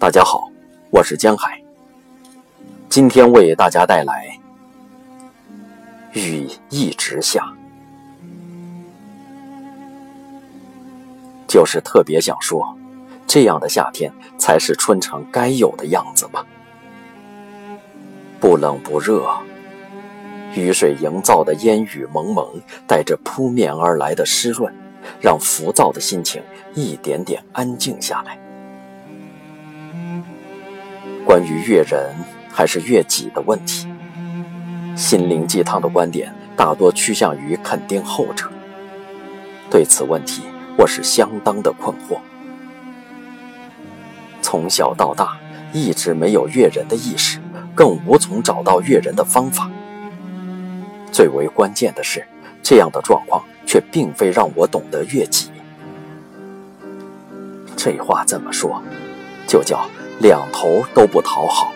大家好，我是江海。今天为大家带来雨一直下，就是特别想说，这样的夏天才是春城该有的样子吧。不冷不热，雨水营造的烟雨蒙蒙，带着扑面而来的湿润，让浮躁的心情一点点安静下来。关于悦人还是悦己的问题，心灵鸡汤的观点大多趋向于肯定后者。对此问题，我是相当的困惑。从小到大，一直没有悦人的意识，更无从找到悦人的方法。最为关键的是，这样的状况却并非让我懂得悦己。这话怎么说？就叫。两头都不讨好。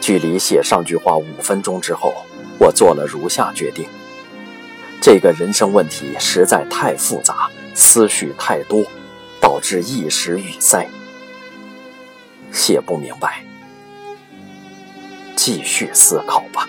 距离写上句话五分钟之后，我做了如下决定：这个人生问题实在太复杂，思绪太多，导致一时语塞，写不明白。继续思考吧。